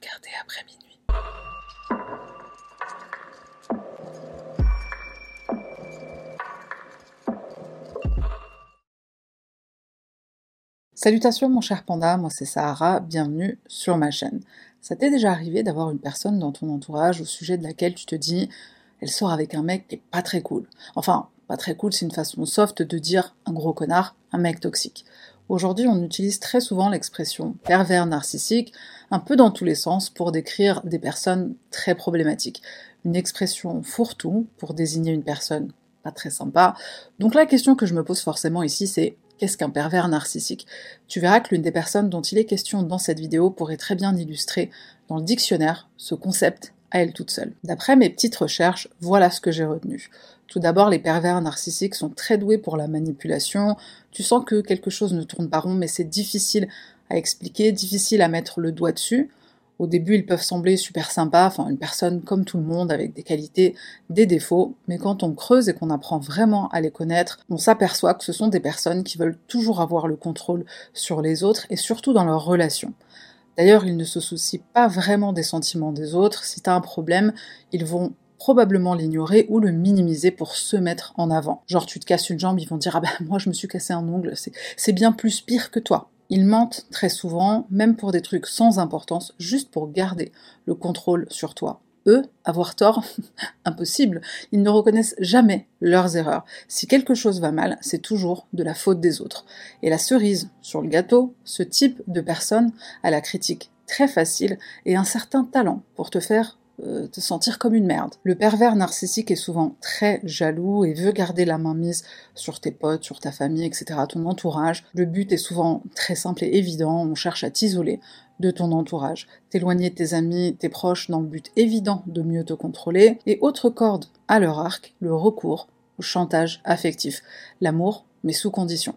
regarder après minuit. Salutations mon cher panda, moi c'est Sahara, bienvenue sur ma chaîne. Ça t'est déjà arrivé d'avoir une personne dans ton entourage au sujet de laquelle tu te dis elle sort avec un mec qui est pas très cool. Enfin, pas très cool, c'est une façon soft de dire un gros connard, un mec toxique. Aujourd'hui, on utilise très souvent l'expression pervers narcissique, un peu dans tous les sens, pour décrire des personnes très problématiques. Une expression fourre-tout pour désigner une personne pas très sympa. Donc la question que je me pose forcément ici, c'est qu'est-ce qu'un pervers narcissique? Tu verras que l'une des personnes dont il est question dans cette vidéo pourrait très bien illustrer dans le dictionnaire ce concept elle toute seule. D'après mes petites recherches, voilà ce que j'ai retenu. Tout d'abord, les pervers narcissiques sont très doués pour la manipulation. Tu sens que quelque chose ne tourne pas rond, mais c'est difficile à expliquer, difficile à mettre le doigt dessus. Au début, ils peuvent sembler super sympas, enfin une personne comme tout le monde avec des qualités, des défauts, mais quand on creuse et qu'on apprend vraiment à les connaître, on s'aperçoit que ce sont des personnes qui veulent toujours avoir le contrôle sur les autres et surtout dans leurs relations. D'ailleurs, ils ne se soucient pas vraiment des sentiments des autres. Si tu un problème, ils vont probablement l'ignorer ou le minimiser pour se mettre en avant. Genre tu te casses une jambe, ils vont dire ah ben moi je me suis cassé un ongle, c'est bien plus pire que toi. Ils mentent très souvent, même pour des trucs sans importance, juste pour garder le contrôle sur toi. Avoir tort, impossible. Ils ne reconnaissent jamais leurs erreurs. Si quelque chose va mal, c'est toujours de la faute des autres. Et la cerise sur le gâteau, ce type de personne a la critique très facile et un certain talent pour te faire euh, te sentir comme une merde. Le pervers narcissique est souvent très jaloux et veut garder la main mise sur tes potes, sur ta famille, etc., ton entourage. Le but est souvent très simple et évident, on cherche à t'isoler de ton entourage, t'éloigner tes amis, tes proches dans le but évident de mieux te contrôler, et autre corde à leur arc, le recours au chantage affectif. L'amour, mais sous condition.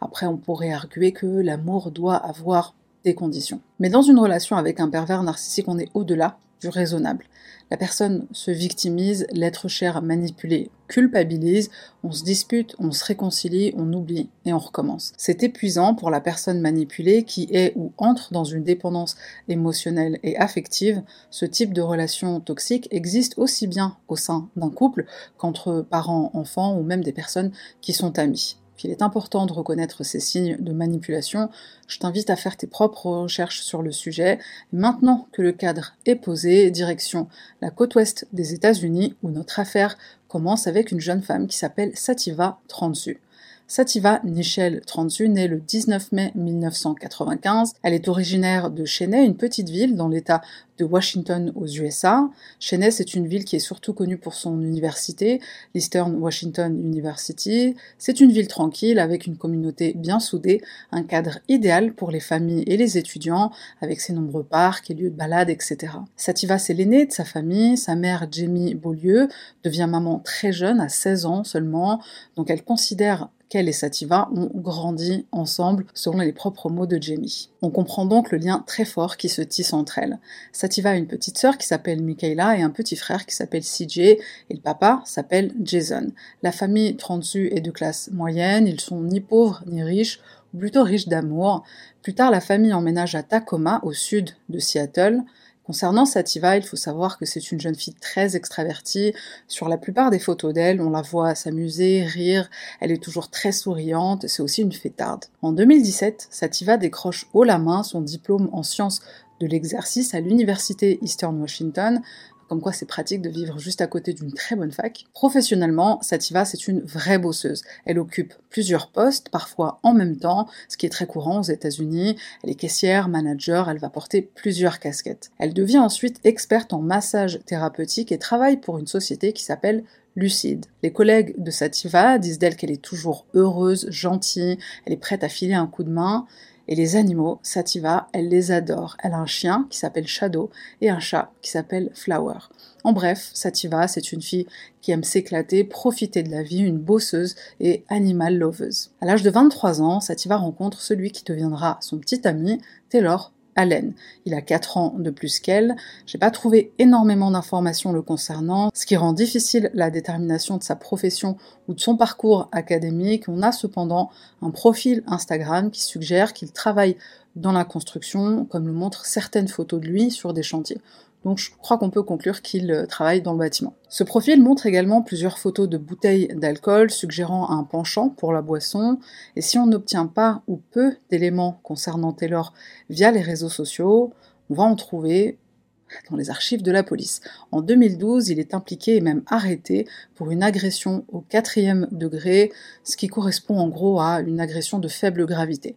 Après, on pourrait arguer que l'amour doit avoir des conditions. Mais dans une relation avec un pervers narcissique, on est au-delà raisonnable. La personne se victimise, l'être cher manipulé culpabilise, on se dispute, on se réconcilie, on oublie et on recommence. C'est épuisant pour la personne manipulée qui est ou entre dans une dépendance émotionnelle et affective. Ce type de relation toxique existe aussi bien au sein d'un couple qu'entre parents, enfants ou même des personnes qui sont amis qu'il est important de reconnaître ces signes de manipulation, je t'invite à faire tes propres recherches sur le sujet. Maintenant que le cadre est posé, direction la côte ouest des États-Unis, où notre affaire commence avec une jeune femme qui s'appelle Sativa Transu. Sativa Nichelle Transu naît le 19 mai 1995. Elle est originaire de Cheney, une petite ville dans l'État de Washington aux USA. Cheney, c'est une ville qui est surtout connue pour son université, l'Eastern Washington University. C'est une ville tranquille avec une communauté bien soudée, un cadre idéal pour les familles et les étudiants, avec ses nombreux parcs et lieux de balade, etc. Sativa, c'est l'aînée de sa famille. Sa mère, Jamie Beaulieu, devient maman très jeune, à 16 ans seulement, donc elle considère et Sativa ont grandi ensemble selon les propres mots de Jamie. On comprend donc le lien très fort qui se tisse entre elles. Sativa a une petite sœur qui s'appelle Michaela et un petit frère qui s'appelle CJ et le papa s'appelle Jason. La famille Transu est de classe moyenne, ils sont ni pauvres ni riches, ou plutôt riches d'amour. Plus tard, la famille emménage à Tacoma, au sud de Seattle. Concernant Sativa, il faut savoir que c'est une jeune fille très extravertie. Sur la plupart des photos d'elle, on la voit s'amuser, rire, elle est toujours très souriante, c'est aussi une fêtarde. En 2017, Sativa décroche haut la main son diplôme en sciences de l'exercice à l'université Eastern Washington comme quoi c'est pratique de vivre juste à côté d'une très bonne fac. Professionnellement, Sativa, c'est une vraie bosseuse. Elle occupe plusieurs postes, parfois en même temps, ce qui est très courant aux États-Unis. Elle est caissière, manager, elle va porter plusieurs casquettes. Elle devient ensuite experte en massage thérapeutique et travaille pour une société qui s'appelle lucide. Les collègues de Sativa disent d'elle qu'elle est toujours heureuse, gentille, elle est prête à filer un coup de main, et les animaux, Sativa, elle les adore. Elle a un chien qui s'appelle Shadow et un chat qui s'appelle Flower. En bref, Sativa, c'est une fille qui aime s'éclater, profiter de la vie, une bosseuse et animal loveuse. À l'âge de 23 ans, Sativa rencontre celui qui deviendra son petit ami, Taylor Allen. Il a 4 ans de plus qu'elle. J'ai pas trouvé énormément d'informations le concernant, ce qui rend difficile la détermination de sa profession ou de son parcours académique. On a cependant un profil Instagram qui suggère qu'il travaille dans la construction, comme le montrent certaines photos de lui sur des chantiers. Donc je crois qu'on peut conclure qu'il euh, travaille dans le bâtiment. Ce profil montre également plusieurs photos de bouteilles d'alcool suggérant un penchant pour la boisson, et si on n'obtient pas ou peu d'éléments concernant Taylor via les réseaux sociaux, on va en trouver dans les archives de la police. En 2012, il est impliqué et même arrêté pour une agression au quatrième degré, ce qui correspond en gros à une agression de faible gravité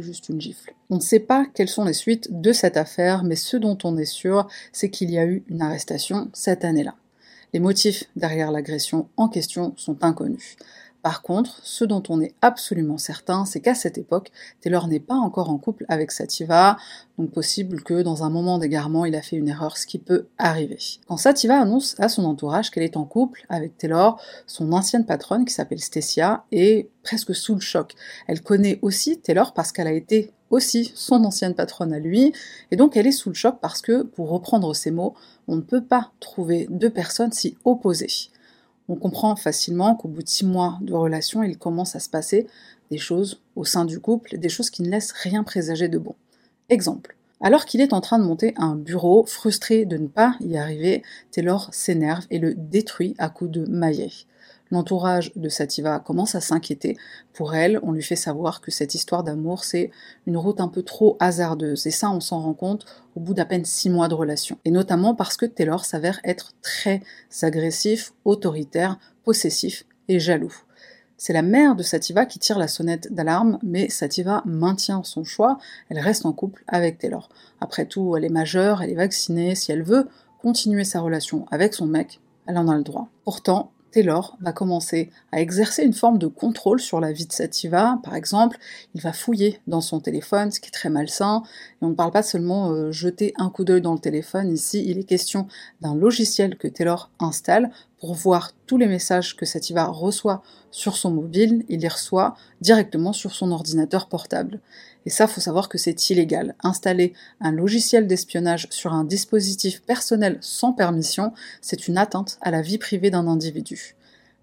juste une gifle. On ne sait pas quelles sont les suites de cette affaire, mais ce dont on est sûr, c'est qu'il y a eu une arrestation cette année-là. Les motifs derrière l'agression en question sont inconnus. Par contre, ce dont on est absolument certain, c'est qu'à cette époque, Taylor n'est pas encore en couple avec Sativa, donc possible que dans un moment d'égarement, il a fait une erreur, ce qui peut arriver. Quand Sativa annonce à son entourage qu'elle est en couple avec Taylor, son ancienne patronne, qui s'appelle Stacia, est presque sous le choc. Elle connaît aussi Taylor parce qu'elle a été aussi son ancienne patronne à lui, et donc elle est sous le choc parce que, pour reprendre ses mots, on ne peut pas trouver deux personnes si opposées on comprend facilement qu'au bout de six mois de relation, il commence à se passer des choses au sein du couple, des choses qui ne laissent rien présager de bon. Exemple. Alors qu'il est en train de monter un bureau, frustré de ne pas y arriver, Taylor s'énerve et le détruit à coups de maillet. L'entourage de Sativa commence à s'inquiéter. Pour elle, on lui fait savoir que cette histoire d'amour, c'est une route un peu trop hasardeuse. Et ça, on s'en rend compte au bout d'à peine six mois de relation. Et notamment parce que Taylor s'avère être très agressif, autoritaire, possessif et jaloux. C'est la mère de Sativa qui tire la sonnette d'alarme, mais Sativa maintient son choix, elle reste en couple avec Taylor. Après tout, elle est majeure, elle est vaccinée, si elle veut continuer sa relation avec son mec, elle en a le droit. Pourtant, Taylor va commencer à exercer une forme de contrôle sur la vie de Sativa. Par exemple, il va fouiller dans son téléphone, ce qui est très malsain. Et on ne parle pas seulement euh, jeter un coup d'œil dans le téléphone. Ici, il est question d'un logiciel que Taylor installe pour voir tous les messages que Sativa reçoit sur son mobile. Il les reçoit directement sur son ordinateur portable. Et ça, faut savoir que c'est illégal. Installer un logiciel d'espionnage sur un dispositif personnel sans permission, c'est une atteinte à la vie privée d'un individu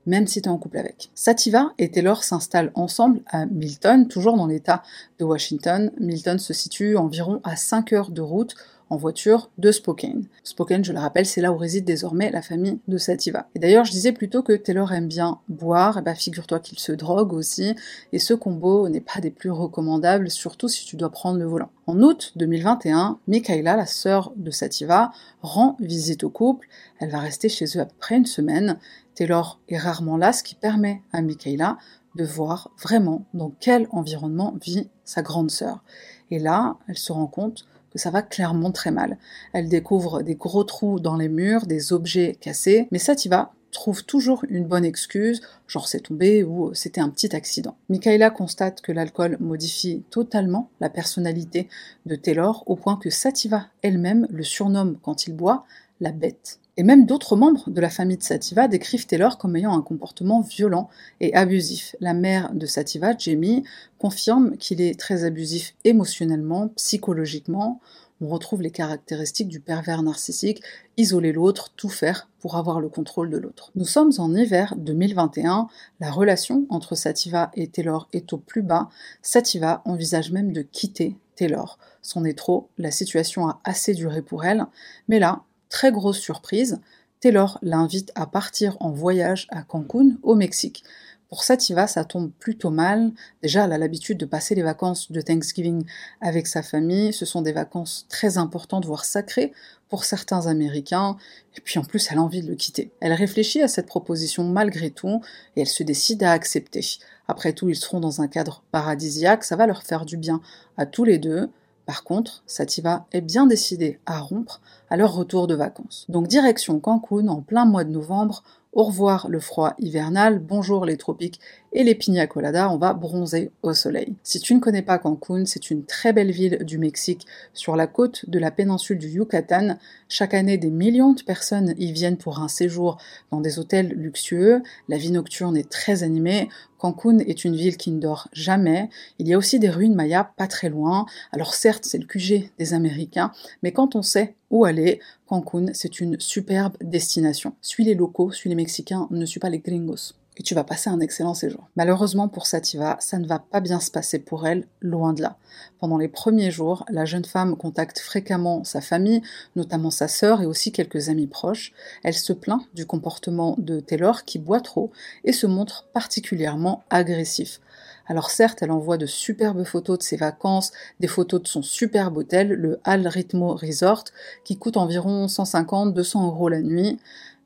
même si tu es en couple avec. Sativa et Taylor s'installent ensemble à Milton, toujours dans l'état de Washington. Milton se situe environ à 5 heures de route en voiture de Spokane. Spokane, je le rappelle, c'est là où réside désormais la famille de Sativa. Et d'ailleurs, je disais plutôt que Taylor aime bien boire, et bah figure-toi qu'il se drogue aussi, et ce combo n'est pas des plus recommandables, surtout si tu dois prendre le volant. En août 2021, Michaela, la sœur de Sativa, rend visite au couple. Elle va rester chez eux à peu une semaine. Taylor est rarement là, ce qui permet à Michaela de voir vraiment dans quel environnement vit sa grande sœur. Et là, elle se rend compte ça va clairement très mal. Elle découvre des gros trous dans les murs, des objets cassés, mais Sativa trouve toujours une bonne excuse, genre c'est tombé ou c'était un petit accident. Michaela constate que l'alcool modifie totalement la personnalité de Taylor au point que Sativa elle-même le surnomme quand il boit la bête. Et même d'autres membres de la famille de Sativa décrivent Taylor comme ayant un comportement violent et abusif. La mère de Sativa, Jamie, confirme qu'il est très abusif émotionnellement, psychologiquement. On retrouve les caractéristiques du pervers narcissique, isoler l'autre, tout faire pour avoir le contrôle de l'autre. Nous sommes en hiver 2021, la relation entre Sativa et Taylor est au plus bas. Sativa envisage même de quitter Taylor. C'en est trop, la situation a assez duré pour elle, mais là, Très grosse surprise, Taylor l'invite à partir en voyage à Cancun, au Mexique. Pour Sativa, ça tombe plutôt mal. Déjà, elle a l'habitude de passer les vacances de Thanksgiving avec sa famille. Ce sont des vacances très importantes, voire sacrées pour certains Américains. Et puis en plus, elle a envie de le quitter. Elle réfléchit à cette proposition malgré tout et elle se décide à accepter. Après tout, ils seront dans un cadre paradisiaque. Ça va leur faire du bien à tous les deux. Par contre, Sativa est bien décidée à rompre à leur retour de vacances. Donc direction Cancun en plein mois de novembre, au revoir le froid hivernal, bonjour les tropiques et les pina coladas, on va bronzer au soleil. Si tu ne connais pas Cancun, c'est une très belle ville du Mexique sur la côte de la péninsule du Yucatan. Chaque année, des millions de personnes y viennent pour un séjour dans des hôtels luxueux. La vie nocturne est très animée. Cancun est une ville qui ne dort jamais. Il y a aussi des ruines mayas pas très loin. Alors certes, c'est le QG des Américains, mais quand on sait où aller, Cancun, c'est une superbe destination. Suis les locaux, suis les Mexicains, ne suis pas les gringos et tu vas passer un excellent séjour. Malheureusement pour Sativa, ça ne va pas bien se passer pour elle, loin de là. Pendant les premiers jours, la jeune femme contacte fréquemment sa famille, notamment sa sœur et aussi quelques amis proches. Elle se plaint du comportement de Taylor qui boit trop et se montre particulièrement agressif. Alors certes, elle envoie de superbes photos de ses vacances, des photos de son superbe hôtel, le Al Ritmo Resort, qui coûte environ 150-200 euros la nuit,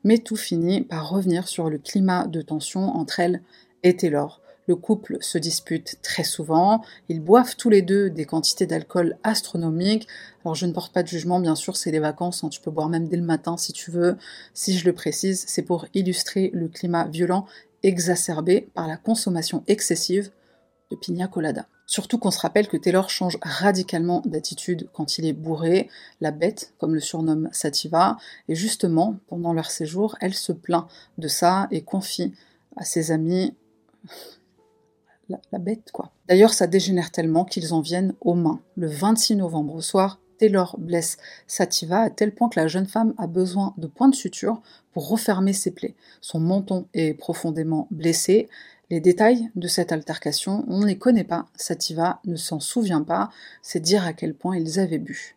mais tout finit par revenir sur le climat de tension entre elle et Taylor. Le couple se dispute très souvent, ils boivent tous les deux des quantités d'alcool astronomiques. Alors je ne porte pas de jugement, bien sûr, c'est les vacances, hein. tu peux boire même dès le matin si tu veux. Si je le précise, c'est pour illustrer le climat violent exacerbé par la consommation excessive de pina colada. Surtout qu'on se rappelle que Taylor change radicalement d'attitude quand il est bourré, la bête, comme le surnomme Sativa, et justement, pendant leur séjour, elle se plaint de ça et confie à ses amis la, bête, quoi. D'ailleurs, ça dégénère tellement qu'ils en viennent aux mains. Le 26 novembre au soir, Taylor blesse Sativa à tel point que la jeune femme a besoin de points de suture pour refermer ses plaies. Son menton est profondément blessé, les détails de cette altercation, on ne les connaît pas, Sativa ne s'en souvient pas, c'est dire à quel point ils avaient bu.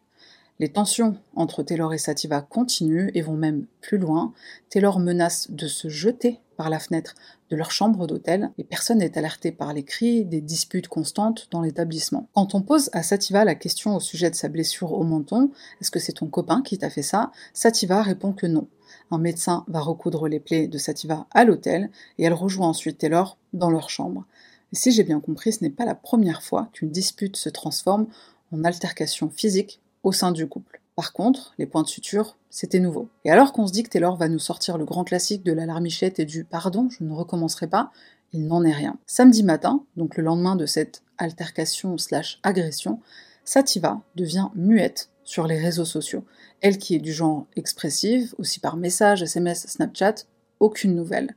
Les tensions entre Taylor et Sativa continuent et vont même plus loin. Taylor menace de se jeter par la fenêtre de leur chambre d'hôtel et personne n'est alerté par les cris des disputes constantes dans l'établissement. Quand on pose à Sativa la question au sujet de sa blessure au menton, est-ce que c'est ton copain qui t'a fait ça? Sativa répond que non. Un médecin va recoudre les plaies de Sativa à l'hôtel et elle rejoint ensuite Taylor dans leur chambre. Et si j'ai bien compris, ce n'est pas la première fois qu'une dispute se transforme en altercation physique au sein du couple. Par contre, les points de suture, c'était nouveau. Et alors qu'on se dit que Taylor va nous sortir le grand classique de l'alarmichette et du pardon, je ne recommencerai pas, il n'en est rien. Samedi matin, donc le lendemain de cette altercation slash agression, Sativa devient muette sur les réseaux sociaux. Elle qui est du genre expressive, aussi par message, SMS, Snapchat, aucune nouvelle.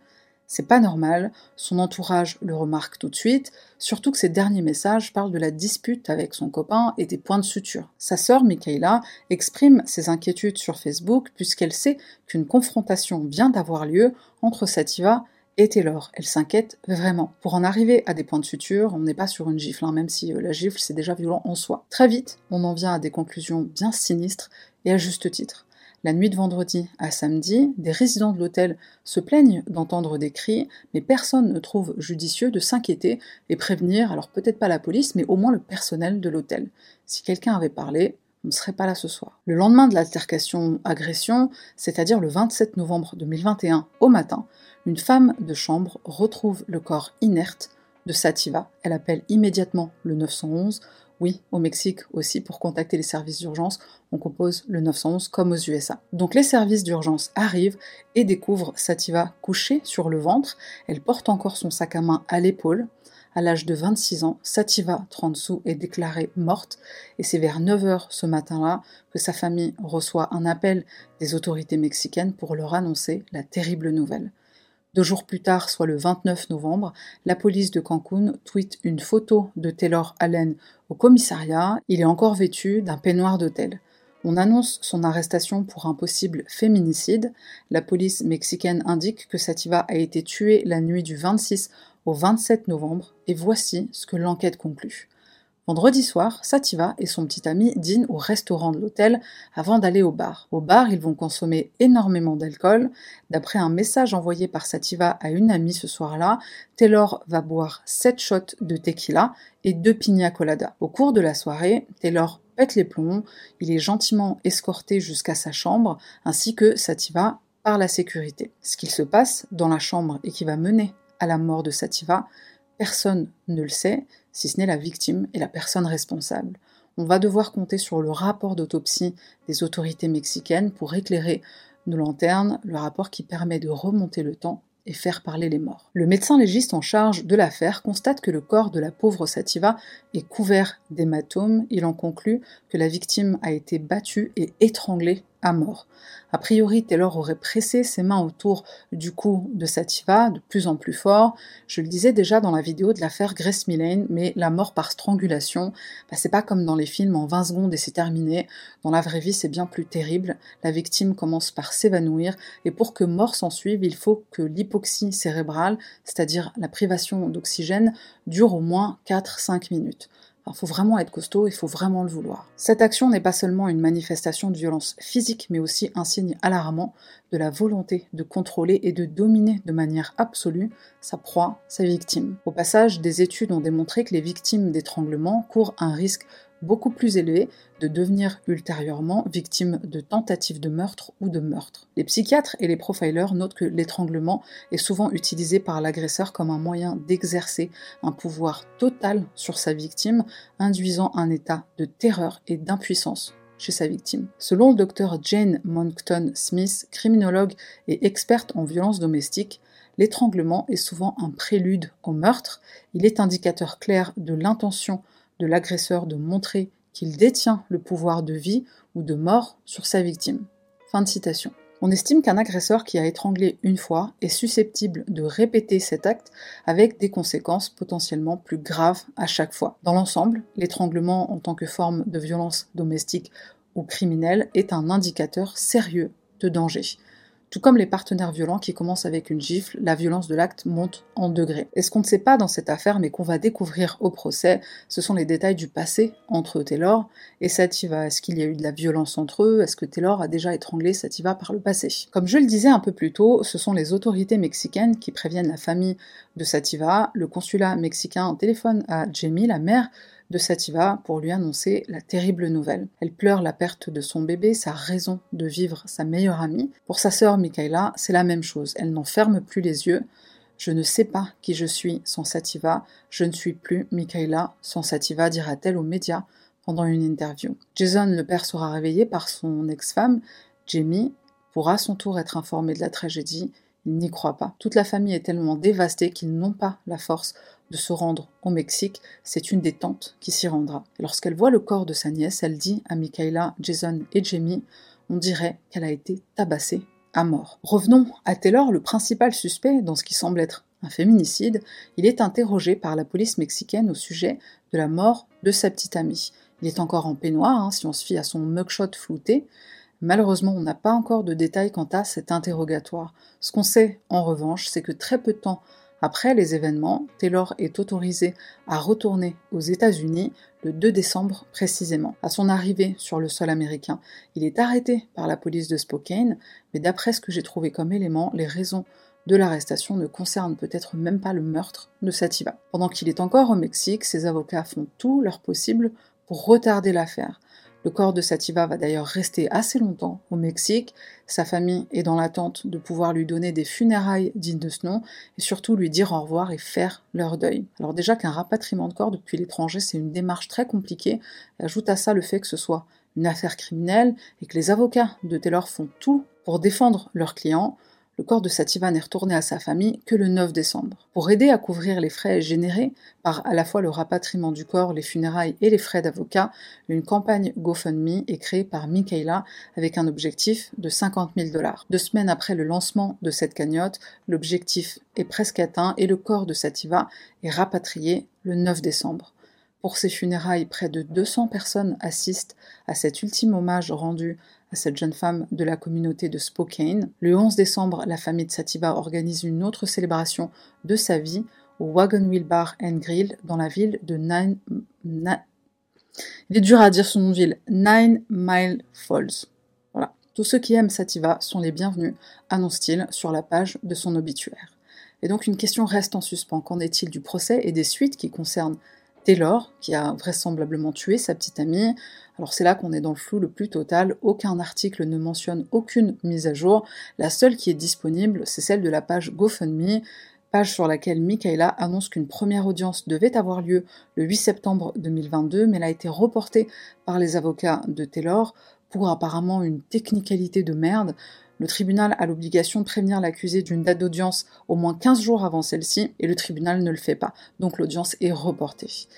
C'est pas normal, son entourage le remarque tout de suite, surtout que ses derniers messages parlent de la dispute avec son copain et des points de suture. Sa sœur, Michaela, exprime ses inquiétudes sur Facebook puisqu'elle sait qu'une confrontation vient d'avoir lieu entre Sativa et Taylor. Elle s'inquiète vraiment. Pour en arriver à des points de suture, on n'est pas sur une gifle, hein, même si euh, la gifle c'est déjà violent en soi. Très vite, on en vient à des conclusions bien sinistres et à juste titre. La nuit de vendredi à samedi, des résidents de l'hôtel se plaignent d'entendre des cris, mais personne ne trouve judicieux de s'inquiéter et prévenir, alors peut-être pas la police, mais au moins le personnel de l'hôtel. Si quelqu'un avait parlé, on ne serait pas là ce soir. Le lendemain de l'altercation-agression, c'est-à-dire le 27 novembre 2021 au matin, une femme de chambre retrouve le corps inerte de Sativa. Elle appelle immédiatement le 911 oui, au Mexique aussi, pour contacter les services d'urgence, on compose le 911 comme aux USA. Donc les services d'urgence arrivent et découvrent Sativa couchée sur le ventre. Elle porte encore son sac à main à l'épaule. À l'âge de 26 ans, Sativa sous est déclarée morte et c'est vers 9h ce matin-là que sa famille reçoit un appel des autorités mexicaines pour leur annoncer la terrible nouvelle. Deux jours plus tard, soit le 29 novembre, la police de Cancun tweet une photo de Taylor Allen au commissariat. Il est encore vêtu d'un peignoir d'hôtel. On annonce son arrestation pour un possible féminicide. La police mexicaine indique que Sativa a été tuée la nuit du 26 au 27 novembre, et voici ce que l'enquête conclut. Vendredi soir, Sativa et son petit ami dînent au restaurant de l'hôtel avant d'aller au bar. Au bar, ils vont consommer énormément d'alcool. D'après un message envoyé par Sativa à une amie ce soir-là, Taylor va boire 7 shots de tequila et 2 pina colada. Au cours de la soirée, Taylor pète les plombs, il est gentiment escorté jusqu'à sa chambre, ainsi que Sativa par la sécurité. Ce qu'il se passe dans la chambre et qui va mener à la mort de Sativa, personne ne le sait, si ce n'est la victime et la personne responsable. On va devoir compter sur le rapport d'autopsie des autorités mexicaines pour éclairer nos lanternes, le rapport qui permet de remonter le temps et faire parler les morts. Le médecin légiste en charge de l'affaire constate que le corps de la pauvre Sativa est couvert d'hématomes. Il en conclut que la victime a été battue et étranglée à mort. A priori, Taylor aurait pressé ses mains autour du cou de Sativa de plus en plus fort. Je le disais déjà dans la vidéo de l'affaire Grace Millane, mais la mort par strangulation, bah, c'est pas comme dans les films en 20 secondes et c'est terminé. Dans la vraie vie, c'est bien plus terrible. La victime commence par s'évanouir et pour que mort s'en suive, il faut que l'hypoxie cérébrale, c'est-à-dire la privation d'oxygène, dure au moins 4-5 minutes. Il faut vraiment être costaud, il faut vraiment le vouloir. Cette action n'est pas seulement une manifestation de violence physique, mais aussi un signe alarmant de la volonté de contrôler et de dominer de manière absolue sa proie, sa victime. Au passage, des études ont démontré que les victimes d'étranglement courent un risque beaucoup plus élevé de devenir ultérieurement victime de tentatives de meurtre ou de meurtre. Les psychiatres et les profilers notent que l'étranglement est souvent utilisé par l'agresseur comme un moyen d'exercer un pouvoir total sur sa victime, induisant un état de terreur et d'impuissance chez sa victime. Selon le docteur Jane Moncton Smith, criminologue et experte en violence domestique, l'étranglement est souvent un prélude au meurtre, il est indicateur clair de l'intention de l'agresseur de montrer qu'il détient le pouvoir de vie ou de mort sur sa victime. Fin de citation. On estime qu'un agresseur qui a étranglé une fois est susceptible de répéter cet acte avec des conséquences potentiellement plus graves à chaque fois. Dans l'ensemble, l'étranglement en tant que forme de violence domestique ou criminelle est un indicateur sérieux de danger. Tout comme les partenaires violents qui commencent avec une gifle, la violence de l'acte monte en degrés. Et ce qu'on ne sait pas dans cette affaire, mais qu'on va découvrir au procès, ce sont les détails du passé entre Taylor et Sativa. Est-ce qu'il y a eu de la violence entre eux? Est-ce que Taylor a déjà étranglé Sativa par le passé? Comme je le disais un peu plus tôt, ce sont les autorités mexicaines qui préviennent la famille de Sativa. Le consulat mexicain téléphone à Jamie, la mère de Sativa pour lui annoncer la terrible nouvelle. Elle pleure la perte de son bébé, sa raison de vivre, sa meilleure amie. Pour sa sœur Michaela, c'est la même chose. Elle n'en ferme plus les yeux. Je ne sais pas qui je suis sans Sativa. Je ne suis plus Michaela sans Sativa, dira-t-elle aux médias pendant une interview. Jason, le père, sera réveillé par son ex-femme, Jamie, pour à son tour être informé de la tragédie. Il n'y croit pas. Toute la famille est tellement dévastée qu'ils n'ont pas la force de se rendre au Mexique, c'est une des tantes qui s'y rendra. Lorsqu'elle voit le corps de sa nièce, elle dit à Michaela, Jason et Jamie, on dirait qu'elle a été tabassée à mort. Revenons à Taylor, le principal suspect dans ce qui semble être un féminicide. Il est interrogé par la police mexicaine au sujet de la mort de sa petite amie. Il est encore en peignoir, hein, si on se fie à son mugshot flouté. Malheureusement, on n'a pas encore de détails quant à cet interrogatoire. Ce qu'on sait, en revanche, c'est que très peu de temps après les événements, Taylor est autorisé à retourner aux États-Unis le 2 décembre précisément. À son arrivée sur le sol américain, il est arrêté par la police de Spokane, mais d'après ce que j'ai trouvé comme élément, les raisons de l'arrestation ne concernent peut-être même pas le meurtre de Sativa. Pendant qu'il est encore au Mexique, ses avocats font tout leur possible pour retarder l'affaire. Le corps de Sativa va d'ailleurs rester assez longtemps au Mexique. Sa famille est dans l'attente de pouvoir lui donner des funérailles dignes de ce nom et surtout lui dire au revoir et faire leur deuil. Alors déjà qu'un rapatriement de corps depuis l'étranger, c'est une démarche très compliquée. ajoute à ça le fait que ce soit une affaire criminelle et que les avocats de Taylor font tout pour défendre leurs clients. Le corps de Sativa n'est retourné à sa famille que le 9 décembre. Pour aider à couvrir les frais générés par à la fois le rapatriement du corps, les funérailles et les frais d'avocat, une campagne GoFundMe est créée par Michaela avec un objectif de 50 000 dollars. Deux semaines après le lancement de cette cagnotte, l'objectif est presque atteint et le corps de Sativa est rapatrié le 9 décembre. Pour ces funérailles, près de 200 personnes assistent à cet ultime hommage rendu à cette jeune femme de la communauté de Spokane. Le 11 décembre, la famille de Sativa organise une autre célébration de sa vie au Wagon Wheel Bar Grill dans la ville de Nine... Il est dur à dire son nom de ville. Nine Mile Falls. Voilà. Tous ceux qui aiment Sativa sont les bienvenus, annonce-t-il sur la page de son obituaire. Et donc une question reste en suspens. Qu'en est-il du procès et des suites qui concernent Taylor, qui a vraisemblablement tué sa petite amie. Alors c'est là qu'on est dans le flou le plus total, aucun article ne mentionne aucune mise à jour, la seule qui est disponible, c'est celle de la page GoFundMe, page sur laquelle Michaela annonce qu'une première audience devait avoir lieu le 8 septembre 2022, mais elle a été reportée par les avocats de Taylor pour apparemment une technicalité de merde. Le tribunal a l'obligation de prévenir l'accusé d'une date d'audience au moins 15 jours avant celle-ci, et le tribunal ne le fait pas, donc l'audience est reportée.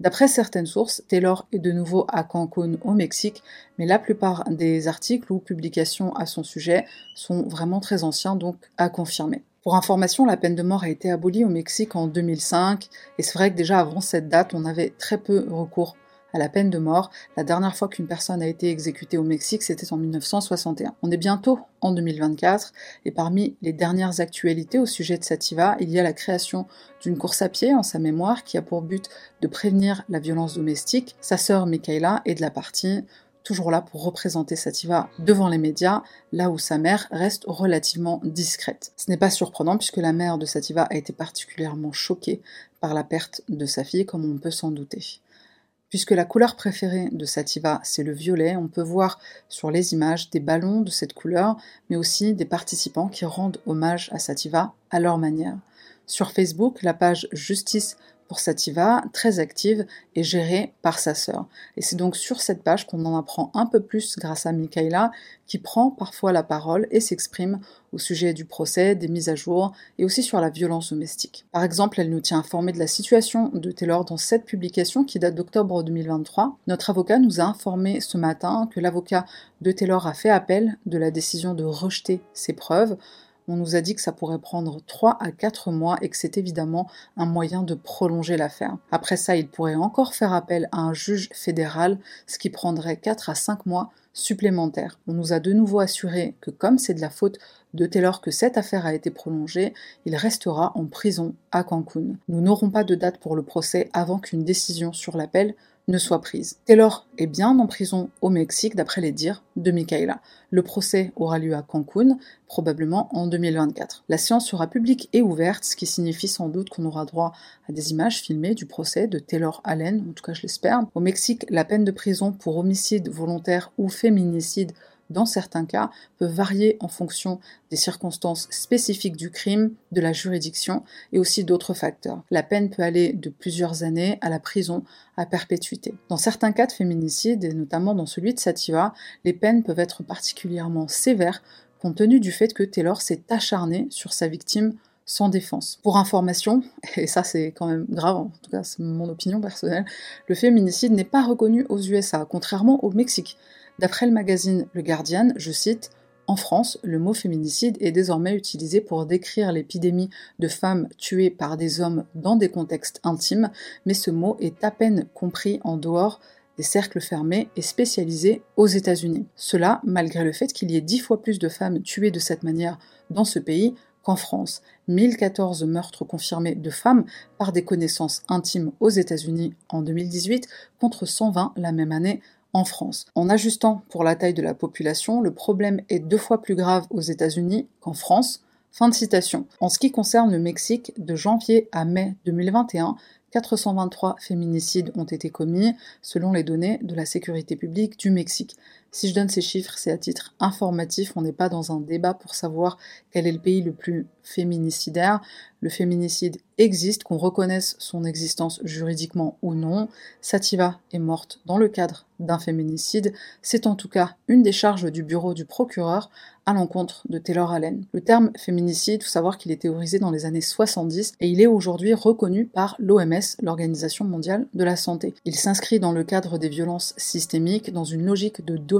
D'après certaines sources, Taylor est de nouveau à Cancun au Mexique, mais la plupart des articles ou publications à son sujet sont vraiment très anciens, donc à confirmer. Pour information, la peine de mort a été abolie au Mexique en 2005, et c'est vrai que déjà avant cette date, on avait très peu recours à la peine de mort. La dernière fois qu'une personne a été exécutée au Mexique, c'était en 1961. On est bientôt en 2024, et parmi les dernières actualités au sujet de Sativa, il y a la création d'une course à pied en sa mémoire qui a pour but de prévenir la violence domestique. Sa sœur Michaela est de la partie toujours là pour représenter Sativa devant les médias, là où sa mère reste relativement discrète. Ce n'est pas surprenant puisque la mère de Sativa a été particulièrement choquée par la perte de sa fille, comme on peut s'en douter. Puisque la couleur préférée de Sativa, c'est le violet, on peut voir sur les images des ballons de cette couleur, mais aussi des participants qui rendent hommage à Sativa à leur manière. Sur Facebook, la page Justice pour Sativa, très active et gérée par sa sœur. Et c'est donc sur cette page qu'on en apprend un peu plus grâce à Michaela, qui prend parfois la parole et s'exprime au sujet du procès, des mises à jour et aussi sur la violence domestique. Par exemple, elle nous tient informés de la situation de Taylor dans cette publication qui date d'octobre 2023. Notre avocat nous a informé ce matin que l'avocat de Taylor a fait appel de la décision de rejeter ses preuves on nous a dit que ça pourrait prendre 3 à 4 mois et que c'est évidemment un moyen de prolonger l'affaire. Après ça, il pourrait encore faire appel à un juge fédéral, ce qui prendrait 4 à 5 mois supplémentaires. On nous a de nouveau assuré que comme c'est de la faute de Taylor que cette affaire a été prolongée, il restera en prison à Cancun. Nous n'aurons pas de date pour le procès avant qu'une décision sur l'appel soit prise. Taylor est bien en prison au Mexique d'après les dires de Michaela. Le procès aura lieu à Cancun, probablement en 2024. La séance sera publique et ouverte, ce qui signifie sans doute qu'on aura droit à des images filmées du procès de Taylor Allen, en tout cas je l'espère. Au Mexique, la peine de prison pour homicide volontaire ou féminicide dans certains cas, peuvent varier en fonction des circonstances spécifiques du crime, de la juridiction et aussi d'autres facteurs. La peine peut aller de plusieurs années à la prison à perpétuité. Dans certains cas de féminicide, et notamment dans celui de Sativa, les peines peuvent être particulièrement sévères compte tenu du fait que Taylor s'est acharné sur sa victime sans défense. Pour information, et ça c'est quand même grave, en tout cas c'est mon opinion personnelle, le féminicide n'est pas reconnu aux USA, contrairement au Mexique. D'après le magazine Le Guardian, je cite, en France, le mot féminicide est désormais utilisé pour décrire l'épidémie de femmes tuées par des hommes dans des contextes intimes, mais ce mot est à peine compris en dehors des cercles fermés et spécialisés aux États-Unis. Cela malgré le fait qu'il y ait dix fois plus de femmes tuées de cette manière dans ce pays qu'en France. 1014 meurtres confirmés de femmes par des connaissances intimes aux États-Unis en 2018 contre 120 la même année en France. En ajustant pour la taille de la population, le problème est deux fois plus grave aux États-Unis qu'en France. Fin de citation. En ce qui concerne le Mexique, de janvier à mai 2021, 423 féminicides ont été commis selon les données de la sécurité publique du Mexique. Si je donne ces chiffres, c'est à titre informatif, on n'est pas dans un débat pour savoir quel est le pays le plus féminicidaire. Le féminicide existe, qu'on reconnaisse son existence juridiquement ou non. Sativa est morte dans le cadre d'un féminicide. C'est en tout cas une des charges du bureau du procureur à l'encontre de Taylor Allen. Le terme féminicide, il faut savoir qu'il est théorisé dans les années 70 et il est aujourd'hui reconnu par l'OMS, l'Organisation mondiale de la santé. Il s'inscrit dans le cadre des violences systémiques, dans une logique de domination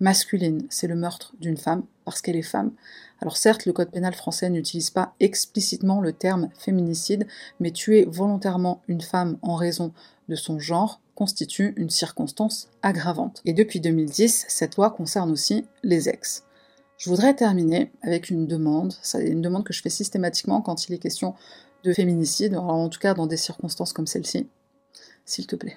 masculine. C'est le meurtre d'une femme parce qu'elle est femme. Alors certes, le Code pénal français n'utilise pas explicitement le terme féminicide, mais tuer volontairement une femme en raison de son genre constitue une circonstance aggravante. Et depuis 2010, cette loi concerne aussi les ex. Je voudrais terminer avec une demande, c'est une demande que je fais systématiquement quand il est question de féminicide, en tout cas dans des circonstances comme celle-ci. S'il te plaît,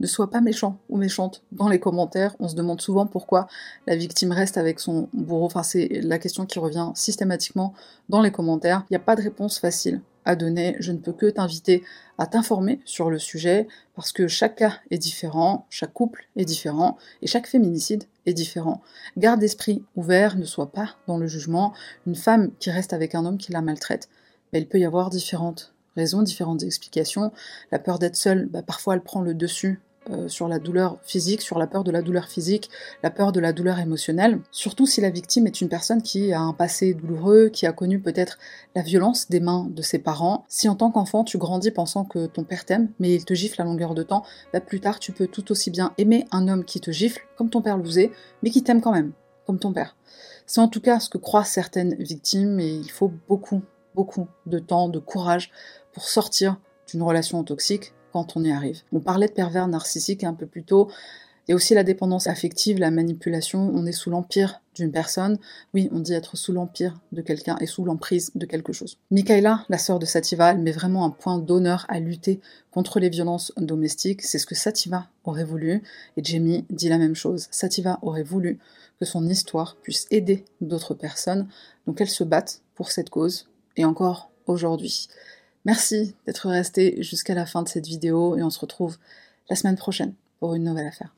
ne sois pas méchant ou méchante dans les commentaires. On se demande souvent pourquoi la victime reste avec son bourreau. Enfin, c'est la question qui revient systématiquement dans les commentaires. Il n'y a pas de réponse facile à donner. Je ne peux que t'inviter à t'informer sur le sujet parce que chaque cas est différent, chaque couple est différent et chaque féminicide est différent. Garde l'esprit ouvert, ne sois pas dans le jugement. Une femme qui reste avec un homme qui la maltraite, il peut y avoir différentes raisons, différentes explications. La peur d'être seule, bah, parfois elle prend le dessus euh, sur la douleur physique, sur la peur de la douleur physique, la peur de la douleur émotionnelle, surtout si la victime est une personne qui a un passé douloureux, qui a connu peut-être la violence des mains de ses parents. Si en tant qu'enfant tu grandis pensant que ton père t'aime, mais il te gifle à longueur de temps, bah plus tard tu peux tout aussi bien aimer un homme qui te gifle, comme ton père le faisait, mais qui t'aime quand même, comme ton père. C'est en tout cas ce que croient certaines victimes et il faut beaucoup, beaucoup de temps, de courage pour sortir d'une relation toxique quand on y arrive. On parlait de pervers narcissique un peu plus tôt. A aussi la dépendance affective, la manipulation. On est sous l'empire d'une personne. Oui, on dit être sous l'empire de quelqu'un et sous l'emprise de quelque chose. Michaela, la sœur de Sativa, elle met vraiment un point d'honneur à lutter contre les violences domestiques. C'est ce que Sativa aurait voulu. Et Jamie dit la même chose. Sativa aurait voulu que son histoire puisse aider d'autres personnes. Donc elle se battent pour cette cause. Et encore aujourd'hui. Merci d'être resté jusqu'à la fin de cette vidéo et on se retrouve la semaine prochaine pour une nouvelle affaire.